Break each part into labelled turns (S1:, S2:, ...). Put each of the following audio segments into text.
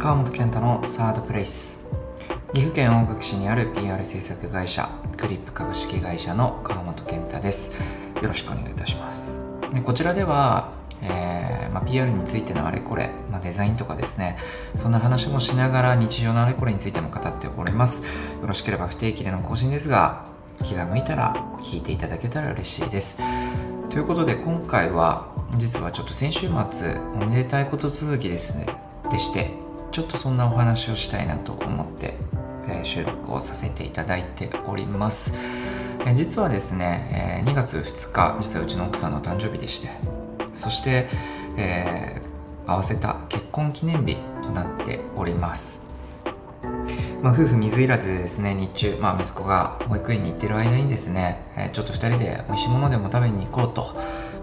S1: 川本健太のサードプレイス。岐阜県大垣市にある PR 制作会社クリップ株式会社の川本健太です。よろしくお願いいたします。でこちらでは、えーま、PR についてのあれこれ、ま、デザインとかですねそんな話もしながら日常のあれこれについても語っております。よろしければ不定期での更新ですが気が向いたら聞いていただけたら嬉しいです。ということで今回は実はちょっと先週末おめでたいこと続きですねでしてちょっとそんなお話をしたいなと思って、えー、収録をさせていただいております、えー、実はですね、えー、2月2日実はうちの奥さんの誕生日でしてそして、え合わせた結婚記念日となっております。まあ、夫婦水入らずでですね、日中、まあ、息子が保育園に行ってる間にですね、え、ちょっと2人で美味しいものでも食べに行こうと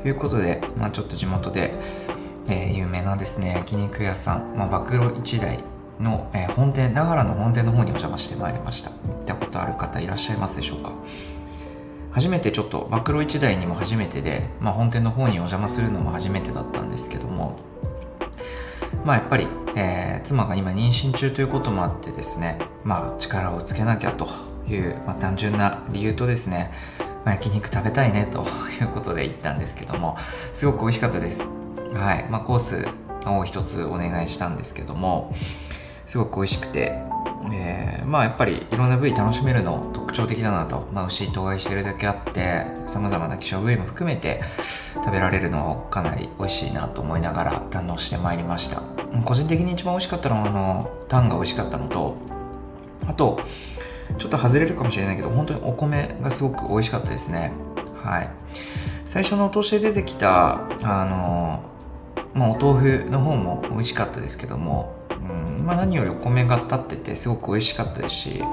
S1: いうことで、まあ、ちょっと地元で、えー、有名なですね、焼肉屋さん、まあ、暴露一台の、えー、本店、ながらの本店の方にお邪魔してまいりました。行ったことある方いらっしゃいますでしょうか？初めてちょっと、暴露一台にも初めてで、まあ、本店の方にお邪魔するのも初めてだったんですけども、まあやっぱり、えー、妻が今妊娠中ということもあってですね、まあ力をつけなきゃという、まあ、単純な理由とですね、まあ、焼肉食べたいねということで行ったんですけども、すごく美味しかったです。はい。まあ、コースを一つお願いしたんですけども、すごく美味しくて、えー、まあやっぱりいろんな部位楽しめるの特徴的だなと、まあ、牛と害してるだけあって様々な希少部位も含めて食べられるのをかなり美味しいなと思いながら堪能してまいりました。個人的に一番美味しかったのはあのタンが美味しかったのとあとちょっと外れるかもしれないけど本当にお米がすごく美味しかったですね。はい。最初のお通しで出てきたあのまあ、お豆腐の方も美味しかったですけども、うんまあ、何よりお米が立っててすごく美味しかったですし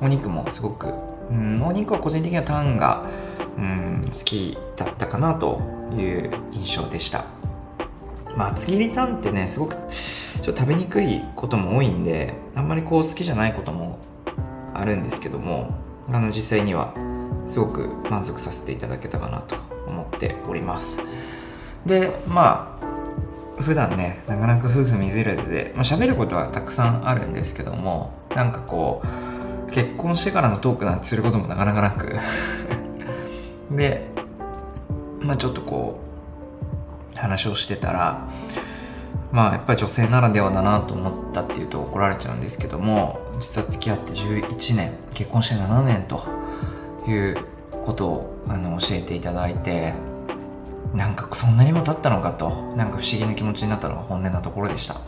S1: お肉もすごく、うん、お肉は個人的にはタンが、うん、好きだったかなという印象でした。まあ厚切りタンってねすごくちょっと食べにくいことも多いんであんまりこう好きじゃないこともあるんですけどもあの実際にはすごく満足させていただけたかなと思っております。でまあ普段ねなかなか夫婦水入らずで、まあ、喋ることはたくさんあるんですけどもなんかこう結婚してからのトークなんてすることもなかなかなく。でまあちょっとこう話をしてたらまあやっぱり女性ならではだなと思ったっていうと怒られちゃうんですけども実は付き合って11年結婚して7年ということをあの教えていただいてなんかそんなにも経ったのかと。なんか不思議な気持ちになったのが本音なところでした。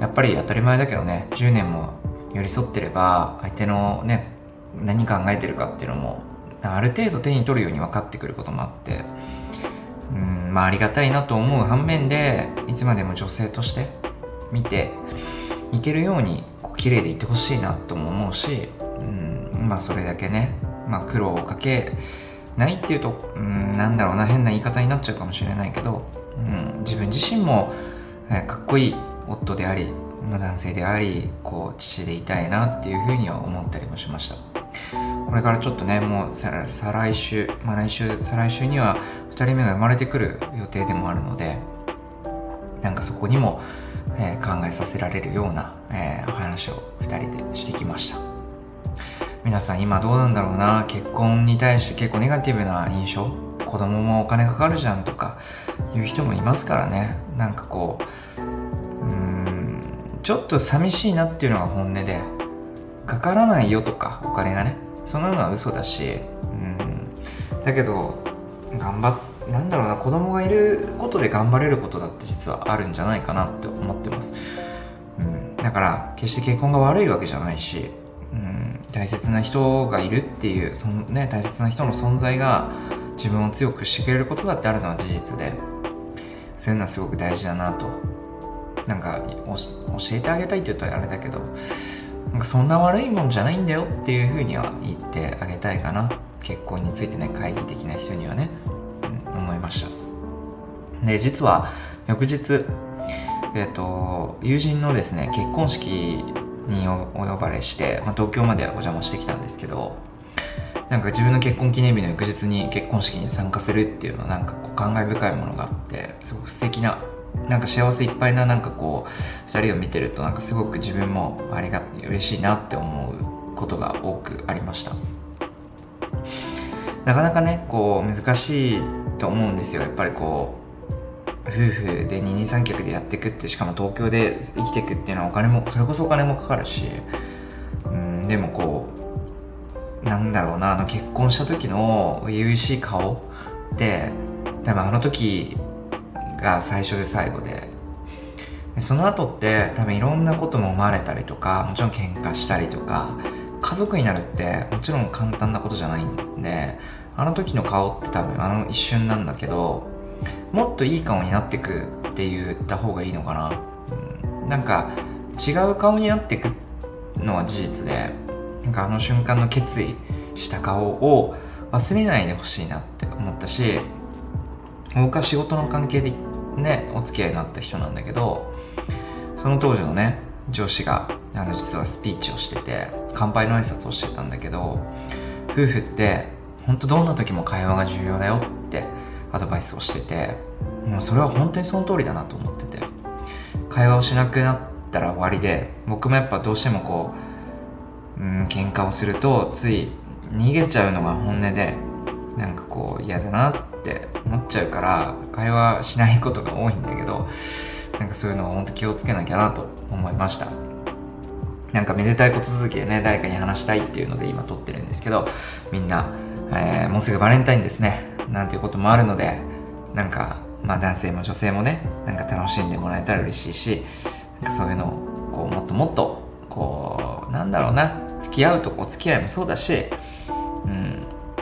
S1: やっぱり当たり前だけどね10年も寄り添ってれば相手のね何考えてるかっていうのもある程度手に取るように分かってくることもあってうんまあありがたいなと思う反面でいつまでも女性として見ていけるように綺麗でいてほしいなとも思うしうんまあそれだけね、まあ、苦労をかけないっていうと、うん、なんだろうな、変な言い方になっちゃうかもしれないけど、うん、自分自身も、えかっこいい夫であり、男性であり、こう、父でいたいなっていうふうには思ったりもしました。これからちょっとね、もう再来週、まあ来週、再来週には2人目が生まれてくる予定でもあるので、なんかそこにも、えー、考えさせられるような、えー、お話を2人でしてきました。皆さん今どうなんだろうな？結婚に対して結構ネガティブな印象？子供もお金かかるじゃんとか？いう人もいますからね。なんかこううんちょっと寂しいなっていうのが本音でかからないよとかお金がね。そんなのは嘘だしうん。だけど頑張っなんだろうな子供がいることで頑張れることだって実はあるんじゃないかなって思ってます、うん、だから決して結婚が悪いわけじゃないし大切な人がいるっていうその、ね、大切な人の存在が自分を強くしてくれることだってあるのは事実でそういうのはすごく大事だなとなんか教えてあげたいって言うとあれだけどなんかそんな悪いもんじゃないんだよっていうふうには言ってあげたいかな。結婚についてね懐疑的な人にはね、うん、思いました。で実は翌日えっ、と友人のですね結婚式にお呼ばれして、まあ、東京までお邪魔してきたんですけどなんか自分の結婚記念日の翌日に結婚式に参加するっていうのはなんかこう感慨深いものがあってすごく素敵ななんか幸せいっぱいななんかこう2人を見てるとなんかすごく自分もありが嬉しいなって思うことが多くありました。なかなかねこう難しいと思うんですよ。やっぱりこう夫婦で二人三脚でやっていくってしかも東京で生きていくっていうのはお金もそれこそお金もかかるしうんでもこうなんだろうなあの結婚した時の初々しい顔って多分あの時が最初で最後でその後って多分いろんなことも生まれたりとかもちろん喧嘩したりとか家族になるってもちろん簡単なことじゃないんであの時の顔って多分あの一瞬なんだけどもっといい顔になってくって言った方がいいのかな、うん、なんか違う顔になってくのは事実でなんかあの瞬間の決意した顔を忘れないでほしいなって思ったし僕は仕事の関係でねお付き合いになった人なんだけどその当時のね上司があの実はスピーチをしてて乾杯の挨拶をしてたんだけど夫婦って本当どんな時も会話が重要だよってアドバイスをしててもうそれは本当にその通りだなと思ってて会話をしなくなったら終わりで僕もやっぱどうしてもこううん喧嘩をするとつい逃げちゃうのが本音でなんかこう嫌だなって思っちゃうから会話しないことが多いんだけどなんかそういうのを本当気をつけなきゃなと思いました。なんかめでたいこと続きでね誰かに話したいっていうので今撮ってるんですけどみんな、えー、もうすぐバレンタインですね。なんていうこともあるのでなんかまあ男性も女性もねなんか楽しんでもらえたら嬉しいしなんかそういうのをこうもっともっとこうなんだろうな付き合うとお付き合いもそうだしうん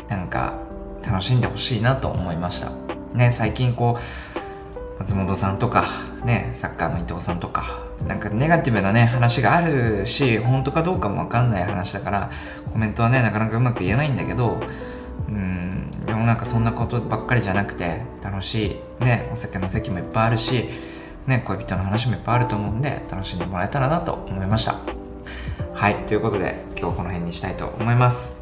S1: なんか楽しんでほしいなと思いました。ね最近こう松本さんとかねサッカーの伊藤さんとかなんかネガティブなね話があるし本当かどうかもわかんない話だからコメントはねなかなかうまく言えないんだけどうんもなんかそんなことばっかりじゃなくて楽しい。ねお酒の席もいっぱいあるしね恋人の話もいっぱいあると思うんで楽しんでもらえたらなと思いました。はいということで今日この辺にしたいと思います。